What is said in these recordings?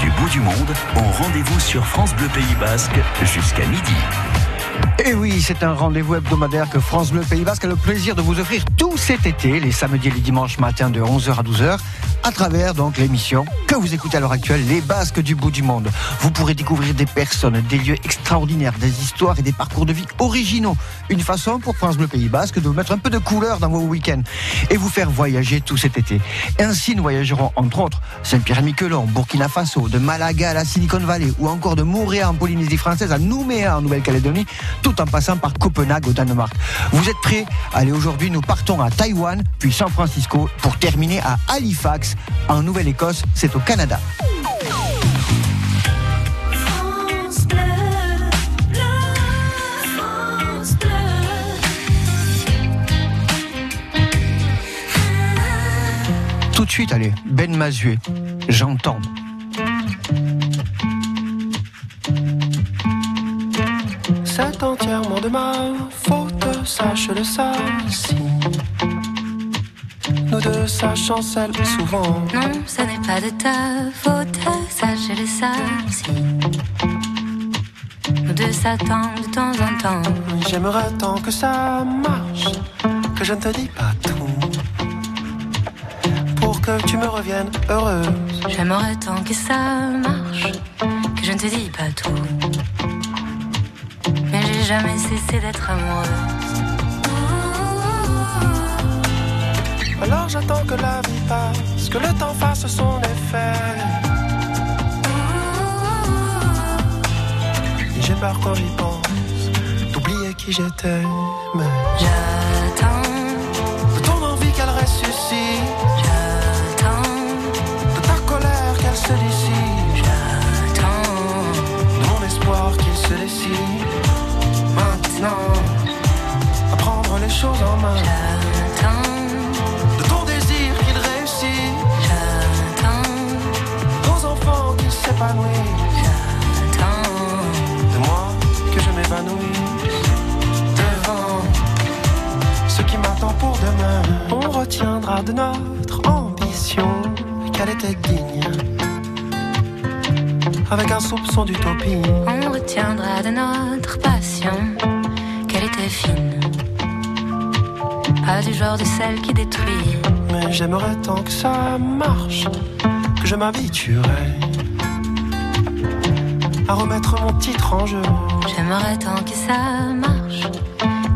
Du bout du monde ont rendez-vous sur France Bleu Pays Basque jusqu'à midi. Et oui, c'est un rendez-vous hebdomadaire que France Bleu Pays Basque a le plaisir de vous offrir tout cet été, les samedis et les dimanches matin de 11h à 12h, à travers donc l'émission que vous écoutez à l'heure actuelle, Les Basques du bout du monde. Vous pourrez découvrir des personnes, des lieux extraordinaires, des histoires et des parcours de vie originaux. Une façon pour France Bleu Pays Basque de vous mettre un peu de couleur dans vos week-ends et vous faire voyager tout cet été. Ainsi, nous voyagerons entre autres Saint-Pierre-et-Miquelon, Burkina Faso, de Malaga à la Silicon Valley ou encore de Montréal en Polynésie française à Nouméa en Nouvelle-Calédonie, tout en passant par Copenhague au Danemark. Vous êtes prêts? Allez, aujourd'hui, nous partons à Taïwan, puis San Francisco, pour terminer à Halifax, en Nouvelle-Écosse, c'est au Canada. Tout de suite, allez, Ben Mazué, j'entends. C'est entièrement de ma faute, sache-le ça. Si nous deux, ça chancelle souvent. Non, ce n'est pas de ta faute, sache-le ça aussi. Nous deux s'attendent de temps en temps. J'aimerais tant que ça marche, que je ne te dis pas tout. Pour que tu me reviennes heureuse. J'aimerais tant que ça marche, que je ne te dis pas tout. Jamais cessé d'être amoureuse. Alors j'attends que la vie passe, que le temps fasse son effet. Et j'ai peur quand j'y pense, d'oublier qui j'étais. Mais J'attends, de ton envie qu'elle ressuscite, j'attends, de ta colère qu'elle se dissipe, j'attends. de mon espoir qu'il se décide. Maintenant, à prendre les choses en main, J'attends, de ton désir qu'il réussit, j'attends, nos enfants qu'ils s'épanouissent. j'attends. de moi que je m'évanouisse devant ce qui m'attend pour demain. On retiendra de notre ambition qu'elle était digne, avec un soupçon d'utopie. On retiendra de notre passion fine. Pas du genre de celle qui détruit. Mais j'aimerais tant que ça marche, que je m'habituerais à remettre mon titre en jeu. J'aimerais tant que ça marche,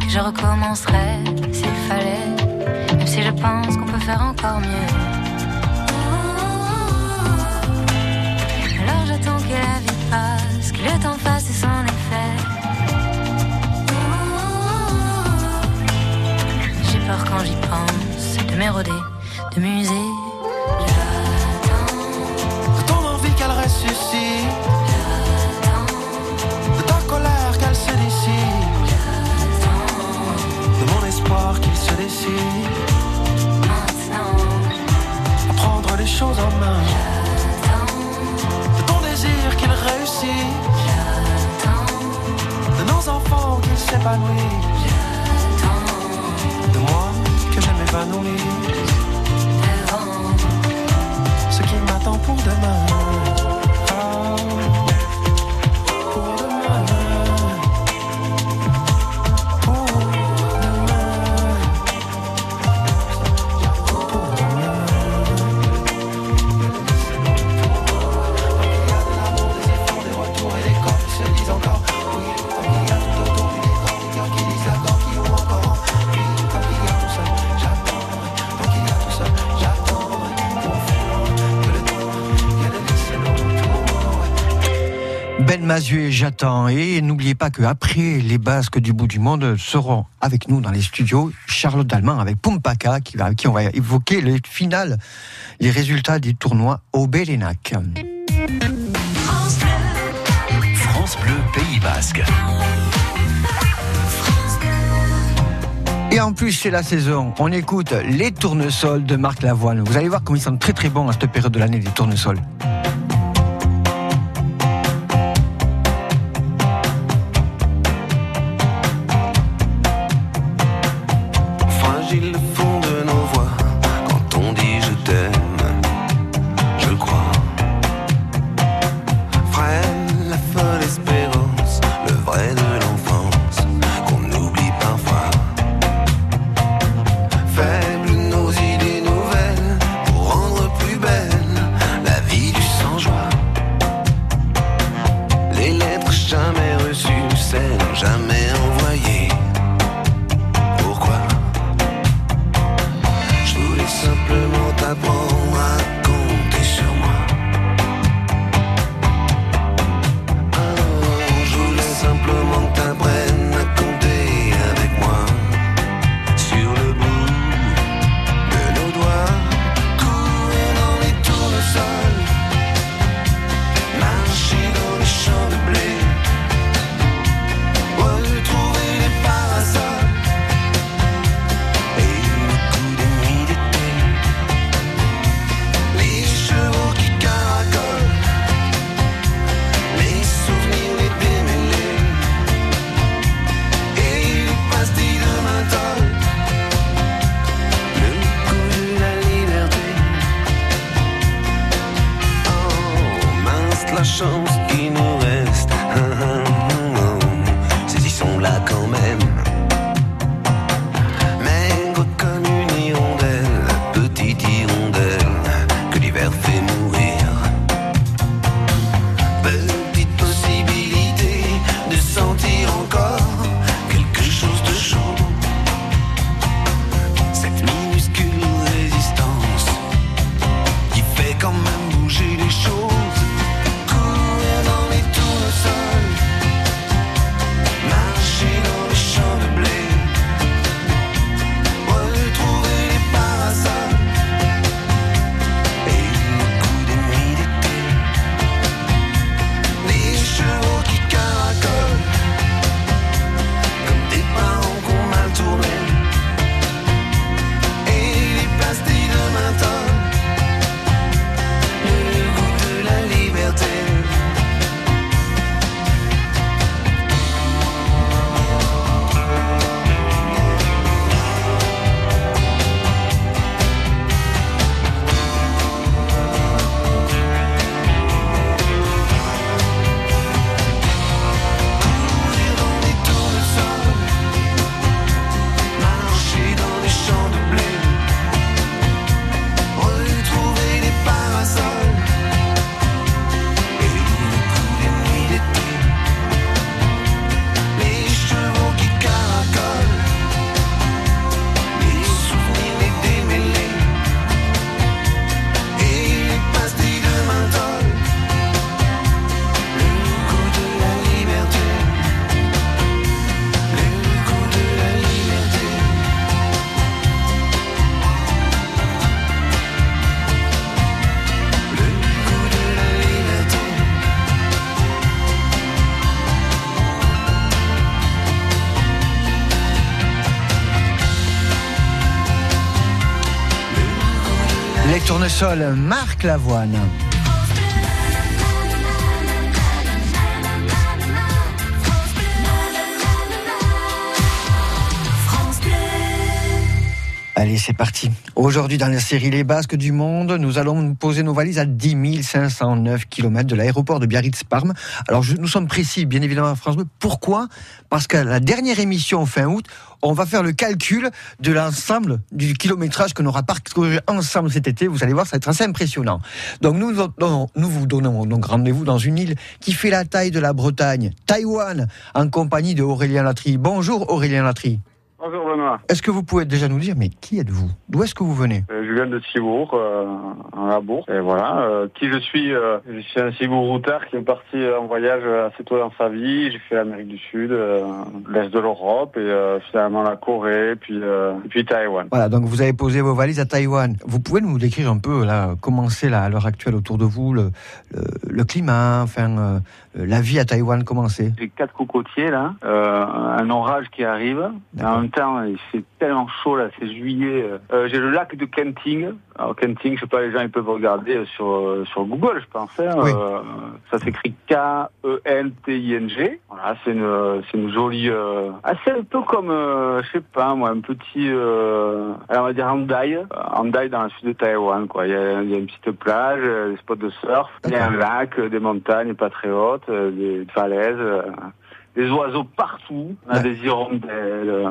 que je recommencerais s'il fallait, même si je pense qu'on peut faire encore mieux. Alors j'attends que la vie passe, que le temps quand j'y pense de m'éroder, de muser. J'attends, De ton envie qu'elle ressuscite, de ta colère qu'elle se dissipe, de mon espoir qu'il se décide. maintenant, à prendre les choses en main. j'attends, De ton désir qu'il réussit, j'attends, de nos enfants qu'ils s'épanouissent, Ce qui m'attend pour demain. Mazué, j'attends. Et n'oubliez pas qu'après les Basques du bout du monde seront avec nous dans les studios Charlotte Dalman avec Pumpaka, qui va, avec qui on va évoquer les finales, les résultats du tournoi au Bélénac. France Bleu Pays Basque. Et en plus, c'est la saison. On écoute les tournesols de Marc Lavoine. Vous allez voir comme ils sont très très bons à cette période de l'année, les tournesols. Tournesols Marc Lavoine. Allez, c'est parti. Aujourd'hui, dans la série Les Basques du Monde, nous allons poser nos valises à 10 509 km de l'aéroport de Biarritz-Parme. Alors, nous sommes précis, bien évidemment, à France. Pourquoi? Parce qu'à la dernière émission, fin août, on va faire le calcul de l'ensemble du kilométrage que nous aura parcouru ensemble cet été. Vous allez voir, ça va être assez impressionnant. Donc, nous vous donnons donc rendez-vous dans une île qui fait la taille de la Bretagne, Taïwan, en compagnie de Aurélien Latry. Bonjour, Aurélien Latry. Bonjour Benoît, Est-ce que vous pouvez déjà nous dire, mais qui êtes-vous? D'où est-ce que vous venez? Euh, je viens de Cibourg, euh, en la Bourse. Et voilà, euh, qui je suis Je suis un Cibourg-routard qui est parti en voyage assez tôt dans sa vie. J'ai fait l'Amérique du Sud, l'Est de l'Europe et finalement la Corée, puis, et puis Taïwan. Voilà, donc vous avez posé vos valises à Taïwan. Vous pouvez nous décrire un peu là, comment c'est là, à l'heure actuelle autour de vous, le, le, le climat, enfin, la vie à Taïwan, comment c'est? J'ai quatre cocotiers là, euh, un orage qui arrive. En même temps, il fait tellement chaud là, c'est juillet. Euh, J'ai le lac de Kenting. Alors Kenting, je sais pas, les gens ils peuvent regarder euh, sur euh, sur Google, je pense. hein. Oui. Euh, ça s'écrit K-E-N-T-I-N-G. Voilà, c'est une c'est une jolie, euh, assez un peu comme, euh, je sais pas moi, un petit, euh, alors on va dire Andai, euh, Andai dans le sud de Taïwan quoi. Il y a, il y a une petite plage, euh, des spots de surf, il y a un lac, euh, des montagnes pas très hautes, euh, des falaises. euh, des oiseaux partout, on a Ouais. des hirondelles.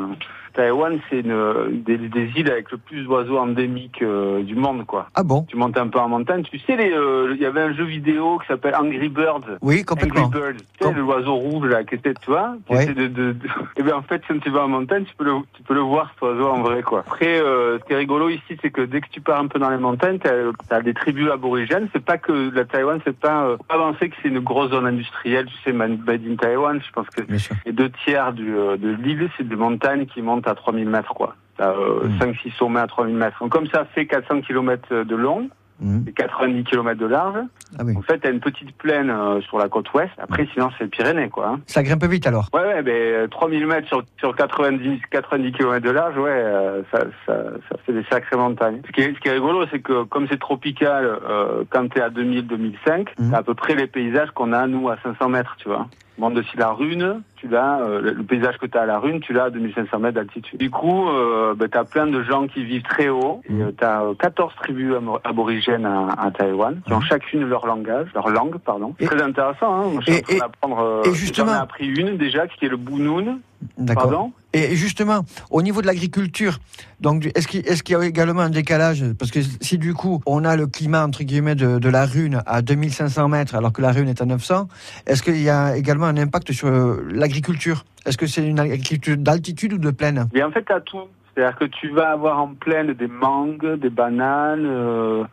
Taïwan, c'est une des, des îles avec le plus d'oiseaux endémiques euh, du monde, quoi. Ah bon Tu montes un peu en montagne, tu sais, euh, il y avait un jeu vidéo qui s'appelle Angry Birds. Oui, complètement. Angry Birds, tu sais, Com- l'oiseau rouge là, qui était, tu vois, Ouais. de, de, de- Et bien en fait, quand tu vas en montagne, tu peux le, tu peux le voir cet oiseau en vrai, quoi. Après, euh, ce qui est rigolo ici, c'est que dès que tu pars un peu dans les montagnes, t'as as des tribus aborigènes. C'est pas que la Taïwan, c'est pas euh, pas penser que c'est une grosse zone industrielle, tu sais, made in Taïwan. Je pense que les deux tiers du, euh, de l'île, c'est des montagnes qui montent à 3000 mètres, quoi. T'as euh, Mm. 5-6 sommets à 3000 mètres. Donc, comme ça fait 400 km de long Mhm. et 90 km de large, Ah oui. en fait, t'as une petite plaine euh, sur la côte ouest. Après, sinon, c'est les Pyrénées, quoi. hein. Ça grimpe vite alors. Ouais, ouais, ben, 3000 mètres sur, sur 90, 90 km de large, ouais, euh, ça, ça, ça fait des sacrées montagnes. Ce qui est, ce qui est rigolo, c'est que comme c'est tropical, euh, quand t'es à 2000-2005, Mhm. t'as à peu près les paysages qu'on a, nous, à 500 mètres, tu vois. Bon, de si la rune, tu l'as, euh, le- paysage que tu as à la rune, tu l'as à 2500 mètres d'altitude. Du coup, euh, ben, tu as plein de gens qui vivent très haut. Et tu as 14 tribus aborigènes à, à Taïwan, qui ont chacune leur langage, leur langue, pardon. Et- très intéressant, hein. Moi, je suis et- en train d'apprendre, euh, et justement- J'en ai appris une déjà, qui est le Bunun, D'accord. Et justement, au niveau de l'agriculture, donc est-ce qu'il y a également un décalage? Parce que si du coup on a le climat entre guillemets de, de la Rune à 2500 mètres alors que la Rune est à 900, est-ce qu'il y a également un impact sur euh, l'agriculture? Est-ce que c'est une agriculture d'altitude ou de plaine? Et en fait, as tout. C'est-à-dire que tu vas avoir en plaine des mangues, des bananes, euh,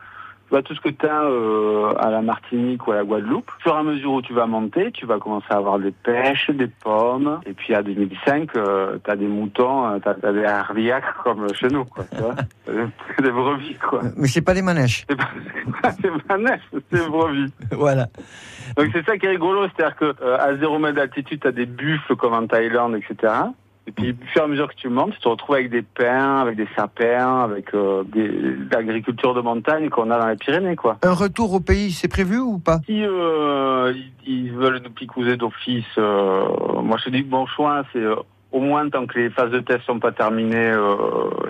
vois, tout ce que tu as à la Martinique ou à la Guadeloupe. Au fur et à mesure où tu vas monter, tu vas commencer à avoir des pêches, des pommes. Et puis à 2005, tu as des moutons, tu as, des harliacs comme chez nous. Quoi, tu vois des brebis. Quoi. Mais c'est pas des manèges. C'est pas, pas neige, c'est brebis. voilà. Donc c'est ça qui est rigolo, c'est-à-dire que euh, à 0 mètre d'altitude, tu as des buffles comme en Thaïlande, etc. Et puis, au fur et à mesure que tu montes, tu te retrouves avec des pins, avec des sapins, avec euh, l'agriculture de montagne qu'on a dans les Pyrénées, quoi. Un retour au pays, c'est prévu ou pas? Si euh, ils, ils veulent nous picouser d'office, euh, moi je te dis que mon choix, c'est euh, au moins tant que les phases de test sont pas terminées, euh,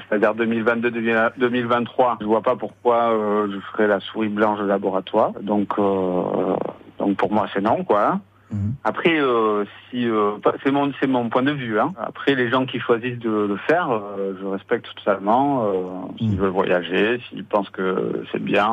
c'est-à-dire 2022-2023, je vois pas pourquoi euh, je ferais la souris blanche de laboratoire. Donc, euh, donc pour moi c'est non, quoi. Mhm. Après, euh, si euh, c'est mon c'est mon point de vue. Hein. Après, les gens qui choisissent de le faire, euh, je respecte totalement. S'ils Mhm. veulent voyager, s'ils pensent que c'est bien,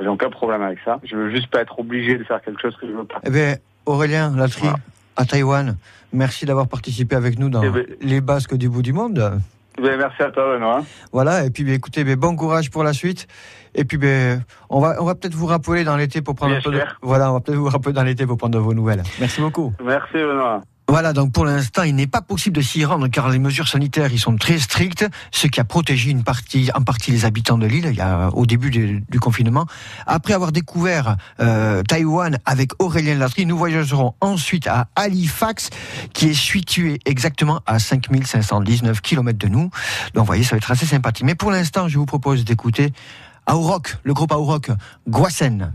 j'ai aucun problème avec ça. Je veux juste pas être obligé de faire quelque chose que je veux pas. Eh bien, Aurélien Latry, Voilà. à Taïwan, merci d'avoir participé avec nous dans Eh ben- les Basques du bout du monde. Ben, merci à toi, Benoît. Voilà, et puis ben, écoutez, ben, bon courage pour la suite. Et puis ben, on va, on va peut-être vous rappeler dans l'été pour prendre Bien un peu de... Voilà, on va peut-être vous rappeler dans l'été pour prendre de vos nouvelles. Merci beaucoup. Merci, Benoît. Voilà, donc pour l'instant, il n'est pas possible de s'y rendre car les mesures sanitaires ils sont très strictes, ce qui a protégé une partie, en partie les habitants de l'île il y a, au début du, confinement. Après avoir découvert euh, Taïwan avec Aurélien Latry, nous voyagerons ensuite à Halifax, qui est situé exactement à 5519 km de nous. Donc vous voyez, ça va être assez sympathique. Mais pour l'instant, je vous propose d'écouter Aurok, le groupe Aurok, Guasen.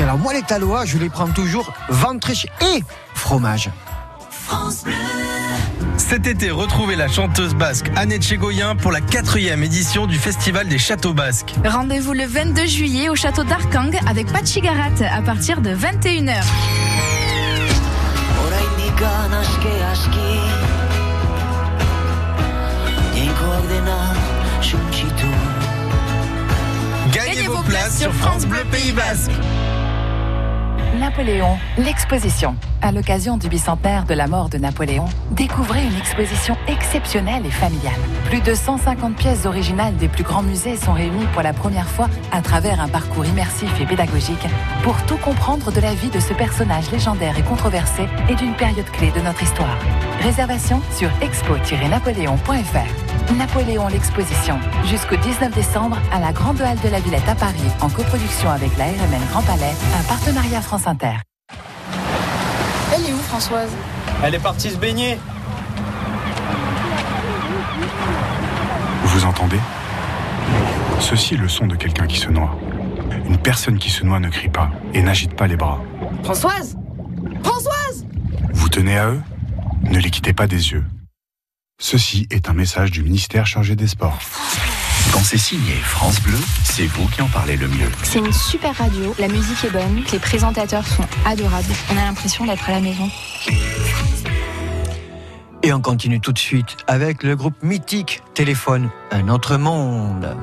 Alors moi les Talois, je les prends toujours ventriche et fromage. Cet été, retrouvez la chanteuse basque Annette Chegoyen pour la quatrième édition du Festival des Châteaux Basques. Rendez-vous le 22 juillet au château d'Arkang avec Pachi Garat à partir de 21h. Oraindik aske aski Jainkoak dena suntsitu Gagnez, vos places sur France Bleu Pays Basque. Napoléon, l'exposition. À l'occasion du bicentenaire de la mort de Napoléon, découvrez une exposition exceptionnelle et familiale. Plus de 150 pièces originales des plus grands musées sont réunies pour la première fois à travers un parcours immersif et pédagogique pour tout comprendre de la vie de ce personnage légendaire et controversé et d'une période clé de notre histoire. Réservation sur expo-napoléon.fr. Napoléon l'exposition, jusqu'au 19 décembre à la Grande Halle de la Villette à Paris, en coproduction avec la RMN Grand Palais, un partenariat France Inter. Elle est où Françoise? Elle est partie se baigner. Vous entendez? Ceci est le son de quelqu'un qui se noie. Une personne qui se noie ne crie pas et n'agite pas les bras. Françoise Françoise Vous tenez à eux? Ne les quittez pas des yeux. Ceci est un message du ministère chargé des Sports. Quand c'est signé France Bleu, c'est vous qui en parlez le mieux. C'est une super radio, la musique est bonne, les présentateurs sont adorables. On a l'impression d'être à la maison. Et on continue tout de suite avec le groupe mythique Téléphone, un autre monde.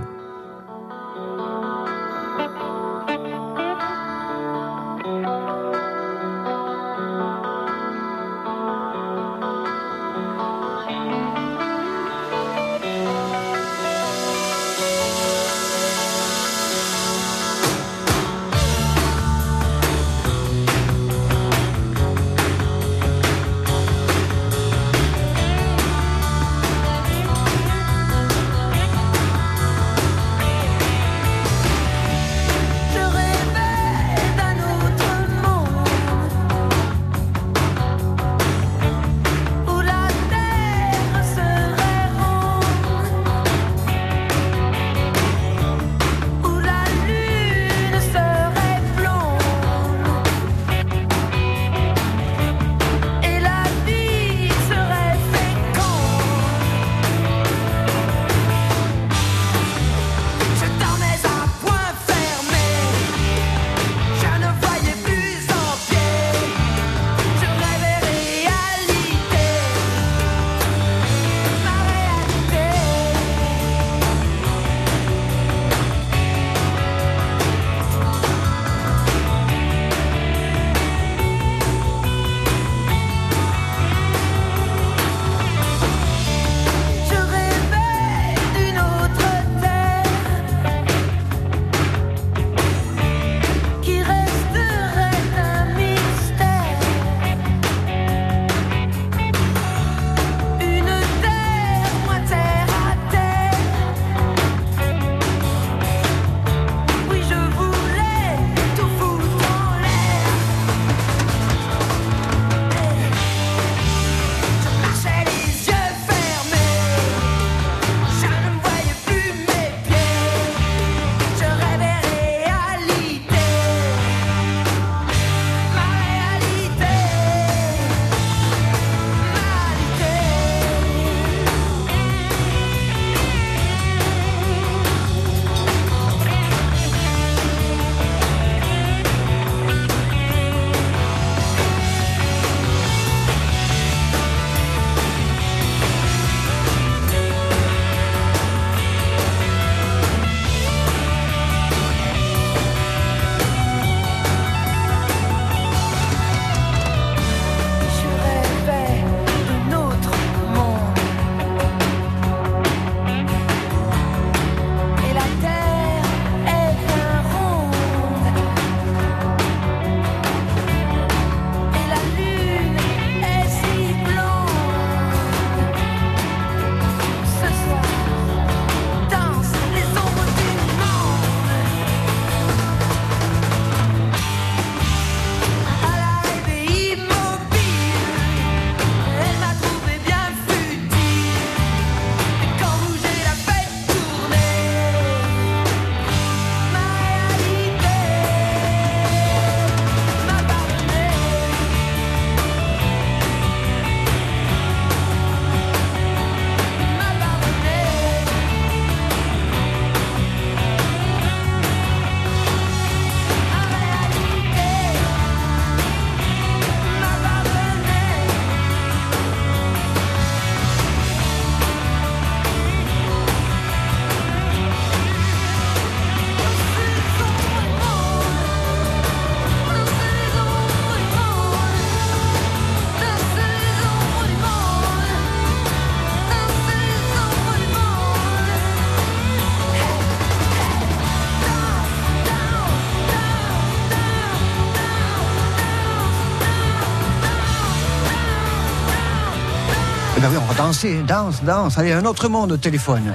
Dansez, danse, danse. Allez, un autre monde au téléphone.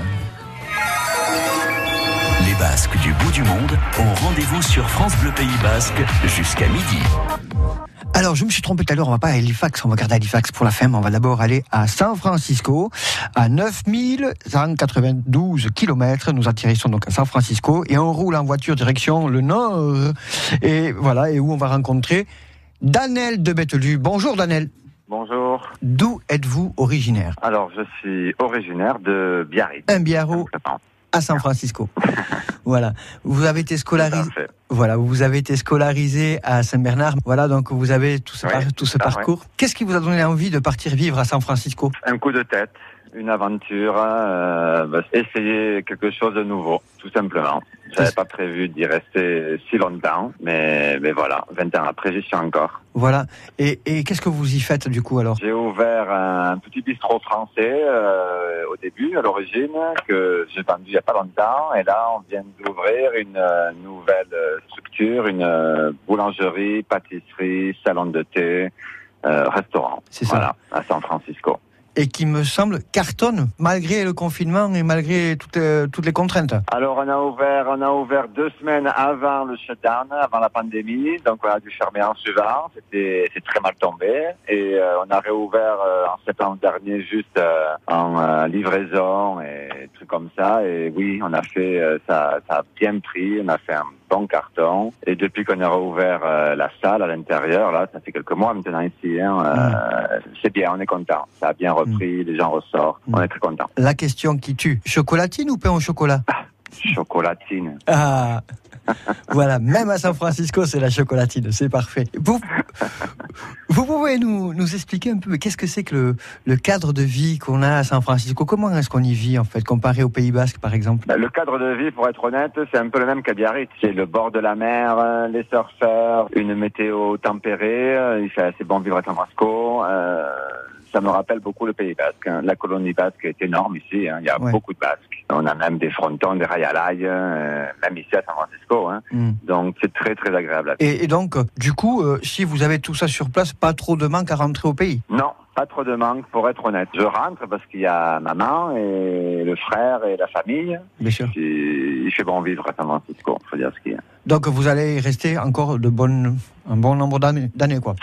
Les Basques du bout du monde ont rendez-vous sur France Bleu Pays Basque jusqu'à midi. Alors, je me suis trompé tout à l'heure, on va pas à Halifax, on va garder Halifax pour la fin, mais on va d'abord aller à San Francisco, à 9192 km. Nous atterrissons donc à San Francisco et on roule en voiture direction le nord. Et voilà, et où on va rencontrer Danel de Bettelu. Bonjour Danel. Bonjour. D'où êtes-vous originaire? Alors, je suis originaire de Biarritz. Un biarro à San Francisco. voilà. Vous avez été scolarisé. Voilà, vous avez été scolarisé à Saint-Bernard. Voilà, donc vous avez tout ce, Oui, par- tout ce parcours. Qu'est-ce qui vous a donné envie de partir vivre à San Francisco? Un coup de tête, une aventure, euh, bah, essayer quelque chose de nouveau, tout simplement. J'avais pas prévu d'y rester si longtemps, mais, mais voilà, 20 ans après, j'y suis encore. Voilà. Et, et qu'est-ce que vous y faites du coup alors? J'ai ouvert un petit bistrot français euh, au début, à l'origine, que j'ai vendu il n'y a pas longtemps. Et là, on vient d'ouvrir une euh, nouvelle structure, une euh, boulangerie, pâtisserie, salon de thé, euh, restaurant. C'est ça. Voilà, à San Francisco. Et qui me semble cartonne malgré le confinement et malgré toutes, euh, toutes les contraintes. Alors, on a ouvert, on a ouvert deux semaines avant le shutdown, avant la pandémie. Donc, on a dû fermer en suivant. C'était, c'est très mal tombé. Et euh, on a réouvert euh, en septembre dernier, juste euh, en euh, livraison et trucs comme ça. Et oui, on a fait, euh, ça, ça a bien pris. On a fait un bon carton. Et depuis qu'on a réouvert euh, la salle à l'intérieur, là, ça fait quelques mois maintenant ici. Hein, euh, C'est bien, on est content. Ça a bien repris, les gens ressortent. On est très contents. La question qui tue, chocolatine ou pain au chocolat? Chocolatine. Ah Voilà, même à San Francisco, c'est la chocolatine, c'est parfait. Vous, vous pouvez nous, nous expliquer un peu mais qu'est-ce que c'est que le, le cadre de vie qu'on a à San Francisco? Comment est-ce qu'on y vit en fait, comparé au Pays Basque par exemple? Ben, Le cadre de vie, pour être honnête, c'est un peu le même qu'à Biarritz. C'est le bord de la mer, euh, les surfeurs, une météo tempérée. euh, Il fait assez bon vivre à San Francisco. euh, ça me rappelle beaucoup le Pays Basque. hein. La colonie basque est énorme ici. hein. Il y a Ouais. beaucoup de Basques. On a même des frontons, des rayalailles, euh, même ici à San Francisco. hein. Hmm. Donc c'est très très agréable. et, et donc, euh, du coup, euh, si vous avez tout ça sur place, pas trop de manque à rentrer au pays? Non, pas trop de manque, pour être honnête. Je rentre parce qu'il y a maman et le frère et la famille. Bien sûr. Il fait bon vivre à San Francisco, faut dire ce qu'il y a. Donc vous allez y rester encore de bonnes, un bon nombre d'années, quoi.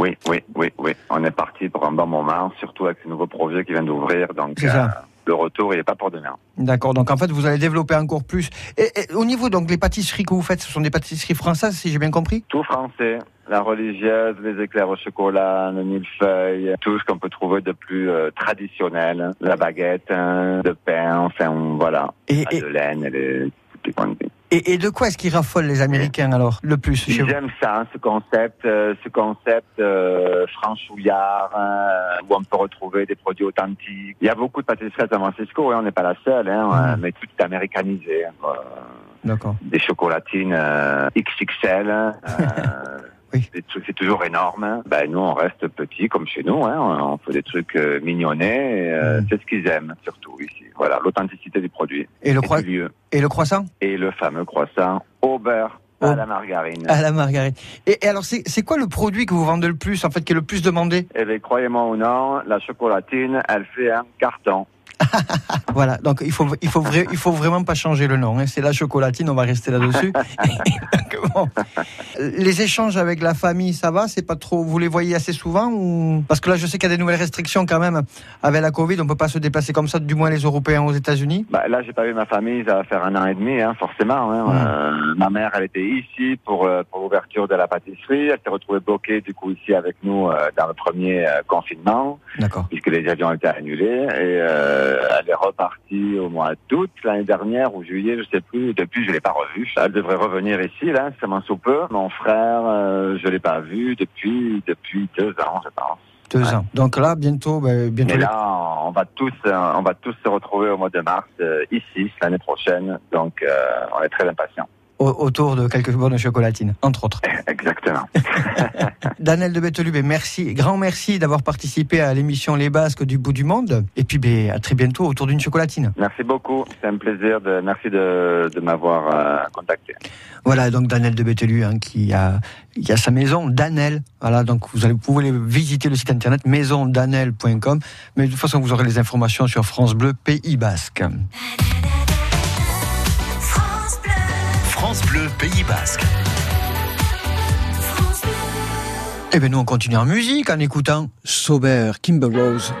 Oui, oui, oui, oui. On est parti pour un bon moment, surtout avec ce nouveau projet qui vient d'ouvrir. Donc, C'est ça. euh, le retour, il n'est pas pour demain. D'accord, donc en fait vous allez développer encore plus. Et, et au niveau donc les pâtisseries que vous faites, ce sont des pâtisseries françaises, si j'ai bien compris? Tout français, la religieuse, les éclairs au chocolat, le millefeuille, tout ce qu'on peut trouver de plus euh, traditionnel, la baguette, hein, le pain, enfin voilà, Et- la de laine, les, les. Et, et de quoi est-ce qu'ils raffolent les Américains alors le plus chez Ils vous aiment ça, hein, ce concept, euh, ce concept euh, franchouillard, hein, où on peut retrouver des produits authentiques. Il y a beaucoup de pâtisseries à San Francisco, hein, on n'est pas la seule, hein, euh, mais tout est américanisé. hein, quoi. D'accord. Des chocolatines euh, XXL, euh, des trucs- c'est toujours énorme. hein. Ben, nous, on reste petit comme chez nous, hein, on, fait des trucs euh, mignonnets, et, euh, c'est ce qu'ils aiment surtout ici. Voilà, l'authenticité du produit. Et le, croi- du lieu. et le croissant Et le fameux croissant au beurre à la margarine. À la margarine. Et, et alors c'est c'est quoi le produit que vous vendez le plus, en fait, qui est le plus demandé? Eh bien, croyez-moi ou non, la chocolatine, elle fait un carton. Voilà, donc il faut, il faut, vra- il faut vraiment pas changer le nom. hein. C'est la chocolatine, on va rester là-dessus. Bon. Les échanges avec la famille, ça va C'est pas trop. Vous les voyez assez souvent ou? Parce que là, je sais qu'il y a des nouvelles restrictions quand même avec la Covid. On peut pas se déplacer comme ça, du moins les Européens aux États-Unis. Bah, là, j'ai pas vu ma famille, ça va faire un an et demi, hein, forcément. hein. Euh, ma mère, elle était ici pour, euh, pour l'ouverture de la pâtisserie. Elle s'est retrouvée bloquée, du coup, ici avec nous euh, dans le premier confinement, D'accord. puisque les avions étaient annulés. Et elle est repartie au mois d'août l'année dernière ou juillet, je sais plus. Depuis, je l'ai pas revue. Elle devrait revenir ici, là, ça m'en sous peu. Mon frère, euh, je l'ai pas vu depuis depuis deux ans, je pense. Deux ans. Donc là, bientôt, ben, bientôt. Mais là, on va tous, euh, on va tous se retrouver au mois de mars euh, ici l'année prochaine. Donc, euh, on est très impatients. Au- autour de quelques bonnes chocolatines, entre autres. Exactement. Daniel de Bettelub, ben, merci, grand merci d'avoir participé à l'émission Les Basques du bout du monde. Et puis ben, à très bientôt autour d'une chocolatine. Merci beaucoup. C'est un plaisir. De, merci de, de m'avoir euh, contacté. Voilà, donc Daniel de Betelu hein, qui a, qui a sa maison, Danel. Voilà, donc vous, allez, vous pouvez visiter le site internet maisondanel.com. Mais de toute façon, vous aurez les informations sur France Bleu Pays Basque. France Bleu Pays Basque. Et bien nous, on continue en musique en écoutant Sober, Kimber Rose.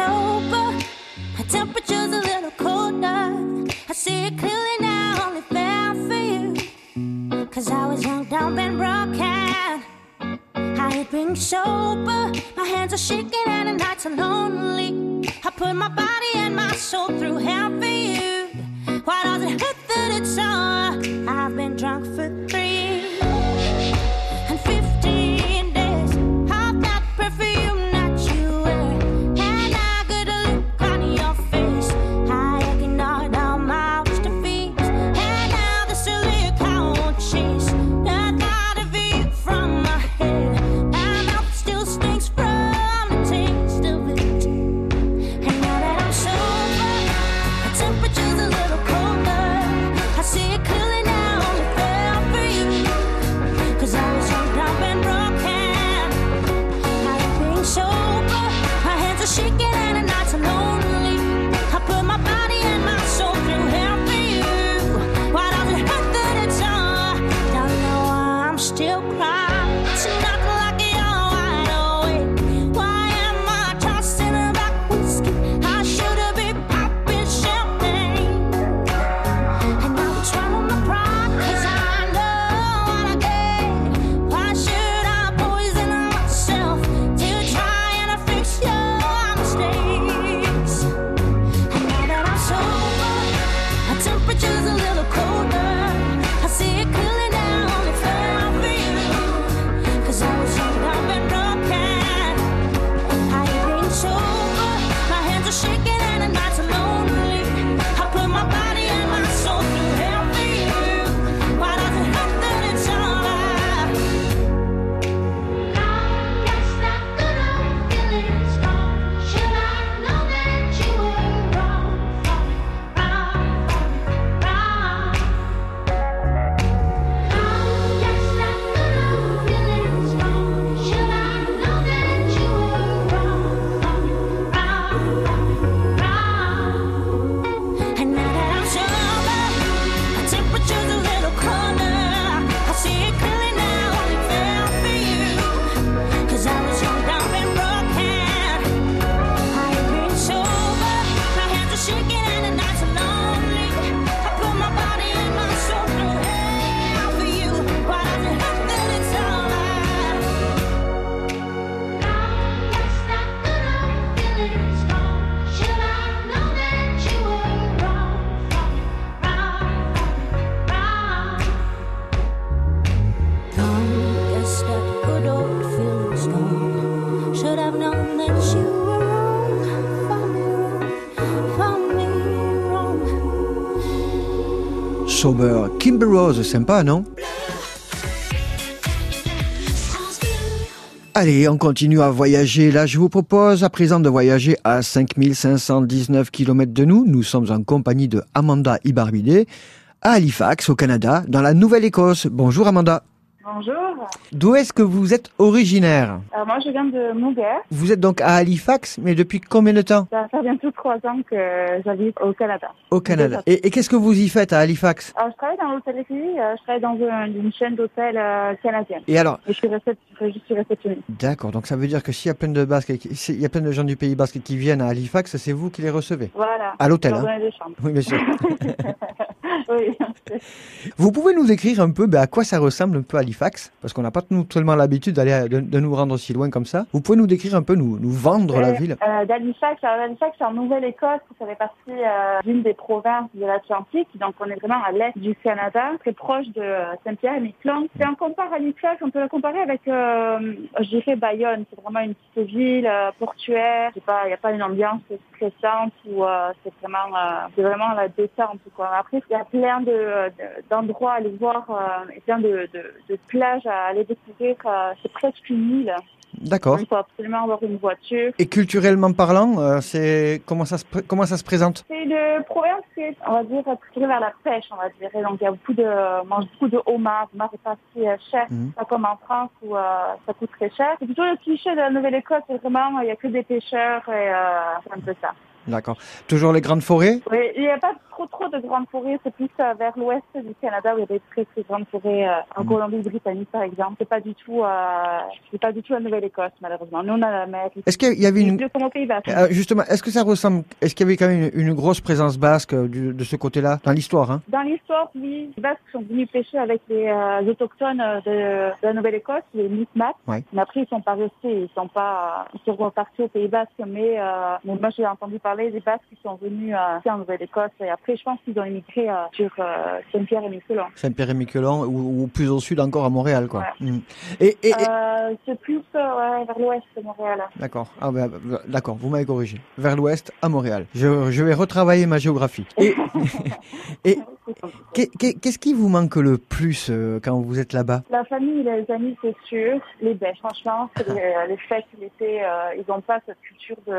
And sober, my hands are shaking and the nights are lonely. I put my body and my soul Kimber Rose, sympa, non Allez, on continue à voyager. Là, je vous propose à présent de voyager à 5519 km de nous. Nous sommes en compagnie de Amanda Ibarbide à Halifax, au Canada, dans la Nouvelle-Écosse. Bonjour Amanda. Bonjour. D'où est-ce que vous êtes originaire Alors moi, je viens de Montguer. Vous êtes donc à Halifax, mais depuis combien de temps Ça fait bientôt trois ans que j'habite au Canada. Au Canada. Et, et qu'est-ce que vous y faites à Halifax Alors, je travaille dans l'hôtellerie. euh, Je travaille dans un- une chaîne d'hôtels euh, canadienne. Et alors Et je suis, récep- je suis réceptionniste. D'accord, donc ça veut dire que s'il y a plein de Basques, qui- s'il y a plein de gens du Pays Basque qui viennent à Halifax, c'est vous qui les recevez Voilà. À l'hôtel, hein. Oui, bien sûr. oui. Vous pouvez nous décrire un peu ben, à quoi ça ressemble un peu Halifax Halifax, parce qu'on n'a pas nous seulement l'habitude d'aller de, de nous rendre si loin comme ça. Vous pouvez nous décrire un peu, nous, nous vendre la Euh, ville euh, D'Halifax, Halifax, c'est en Nouvelle-Écosse, ça fait partie euh, d'une des provinces de l'Atlantique, donc on est vraiment à l'est du Canada, très proche de euh, Saint-Pierre et Miquelon. Si on compare Halifax, on peut le comparer avec, je dirais Bayonne, c'est vraiment une petite ville portuaire, il n'y a pas une ambiance stressante où euh, c'est vraiment, c'est vraiment la détente quoi. Après, il y a plein de de- d'endroits à aller voir euh, et plein de, de, de plages à aller découvrir. euh, c'est presque une île. D'accord. Il faut absolument avoir une voiture. Et culturellement parlant, euh, c'est comment ça se comment ça se présente? C'est une province qui est, on va dire, tournée vers la pêche, on va dire. Et donc, il y a beaucoup de, on mange beaucoup de homard. Le homard est pas si euh, cher, Mhm. pas comme en France où euh, ça coûte très cher. C'est plutôt le cliché de la Nouvelle-Écosse, c'est vraiment, il y a que des pêcheurs et euh, c'est un peu ça. D'accord. Toujours les grandes forêts? Oui, il n'y a pas trop trop de grandes forêts, c'est plus euh, vers l'ouest du Canada où il y a des très très grandes forêts. euh, en Mhm. Colombie-Britannique, par exemple. C'est pas du tout, euh, c'est pas du tout la Nouvelle-Écosse, malheureusement. Nous, on a la mer. Est-ce qu'il y avait une. Euh, justement, est-ce que ça ressemble Est-ce qu'il y avait quand même une, grosse présence basque de ce côté-là? Dans l'histoire hein Dans l'histoire, oui, les Basques sont venus pêcher avec les euh, autochtones de, la Nouvelle-Écosse, les Mi'kmaq. Ouais. Mais après, ils sont pas restés, ils sont pas, ils sont repartis au Pays Basque. Mais, euh, moi, j'ai entendu parler des Basques qui sont venus euh, en Nouvelle-Écosse. Et après, je pense qu'ils ont émigré euh, sur euh, Saint-Pierre et Miquelon. Saint-Pierre et Miquelon ou, ou plus au sud encore à Montréal, quoi. Mm. Et, et- et- Euh, c'est plus ouais, vers l'ouest de Montréal. D'accord. Ah, ben, ben, d'accord. Vous m'avez corrigé. Vers l'ouest à Montréal. Je, je vais retravailler ma géographie. Et, et qu'est- qu'est- qu'est-ce qui vous manque le plus quand vous êtes là-bas? La famille, les amis, c'est sûr. Les bêches, franchement, c'est les, les fêtes l'été, euh, ils n'ont pas cette culture de,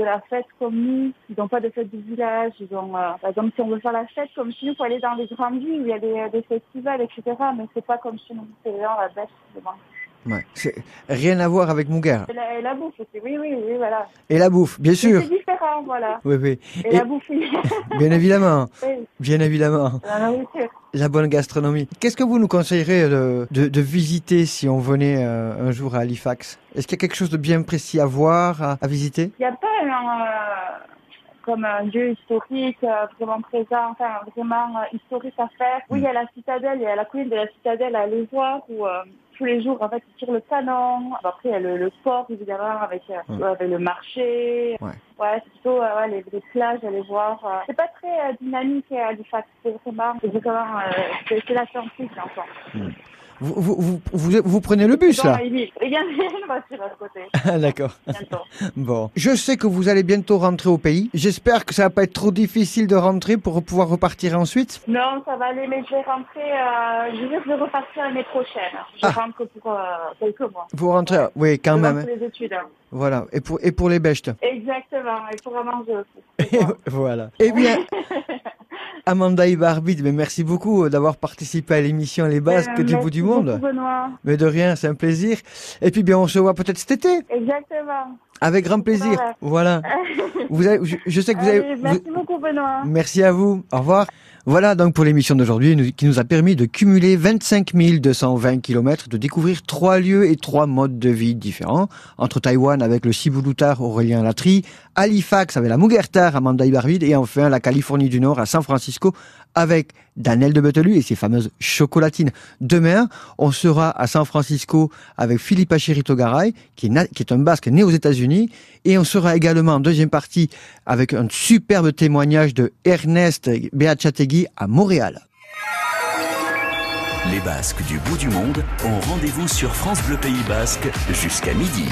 de la fête comme nous. Ils n'ont pas de fête du village. Ils ont, euh, par exemple, si on veut faire la fête comme chez nous, il faut aller dans les grandes villes où il y a des, des festivals, etc. Mais c'est pas comme chez nous. C'est vraiment la qui demande. Ouais. C'est rien à voir avec Mouguer. Et la, et la bouffe aussi, oui, oui, oui, voilà. Et la bouffe, bien sûr. C'est différent, voilà. Oui, oui. Et, Et- la bouffe, oui. Bien évidemment. Oui, Bien évidemment. la nourriture. La bonne gastronomie. Qu'est-ce que vous nous conseillerez de, de, de visiter si on venait euh, un jour à Halifax? Est-ce qu'il y a quelque chose de bien précis à voir, à, à visiter? Il n'y a pas un, euh, comme un lieu historique euh, vraiment présent, enfin vraiment euh, historique à faire. Oui, il y a la citadelle, il y a la colline de la citadelle à aller voir où euh, tous les jours, en fait, ils tirent le canon. Après, il y a le, le sport, évidemment, avec, Ouais. avec le marché. Ouais. Ouais, c'est plutôt euh, ouais, les, les plages, aller voir. euh. C'est pas très euh, dynamique à Halifax, c'est vraiment, c'est vraiment, c'est l'Atlantique, encore. vous, vous, vous, vous, vous prenez le bus là. Ah, D'accord. Bon. Je sais que vous allez bientôt rentrer au pays. J'espère que ça va pas être trop difficile de rentrer pour pouvoir repartir ensuite. Non, ça va aller, mais je vais rentrer, euh, je vais repartir l'année prochaine. Je Ah. rentre pour euh, quelques mois. Vous rentrez, oui, quand Je même. hein. les études. hein. Voilà. Et pour, et pour les bêches. Exactement, il faudra manger aussi. voilà. Eh bien, Amanda Ibarbid, mais merci beaucoup d'avoir participé à l'émission Les Basques Euh, du bout du monde. beaucoup, Benoît. Mais de rien, c'est un plaisir. Et puis bien, on se voit peut-être cet été. Exactement. Avec grand plaisir. Voilà. Vous avez, je, je sais que vous avez. Vous- merci beaucoup, Benoît. Merci à vous. Au revoir. Voilà donc pour l'émission d'aujourd'hui qui nous a permis de cumuler 25 220 km, de découvrir trois lieux et trois modes de vie différents. Entre Taïwan avec le Sibulutar Aurélien Latry, Halifax avec la Mugertar Amanda Ibarvid et enfin la Californie du Nord à San Francisco avec Daniel de Betelu et ses fameuses chocolatines. Demain, on sera à San Francisco avec Philippe Achirito Garay, qui est, un basque né aux États-Unis. Et on sera également en deuxième partie avec un superbe témoignage de Ernest Beachategui à Montréal. Les Basques du bout du monde ont rendez-vous sur France Bleu Pays Basque jusqu'à midi.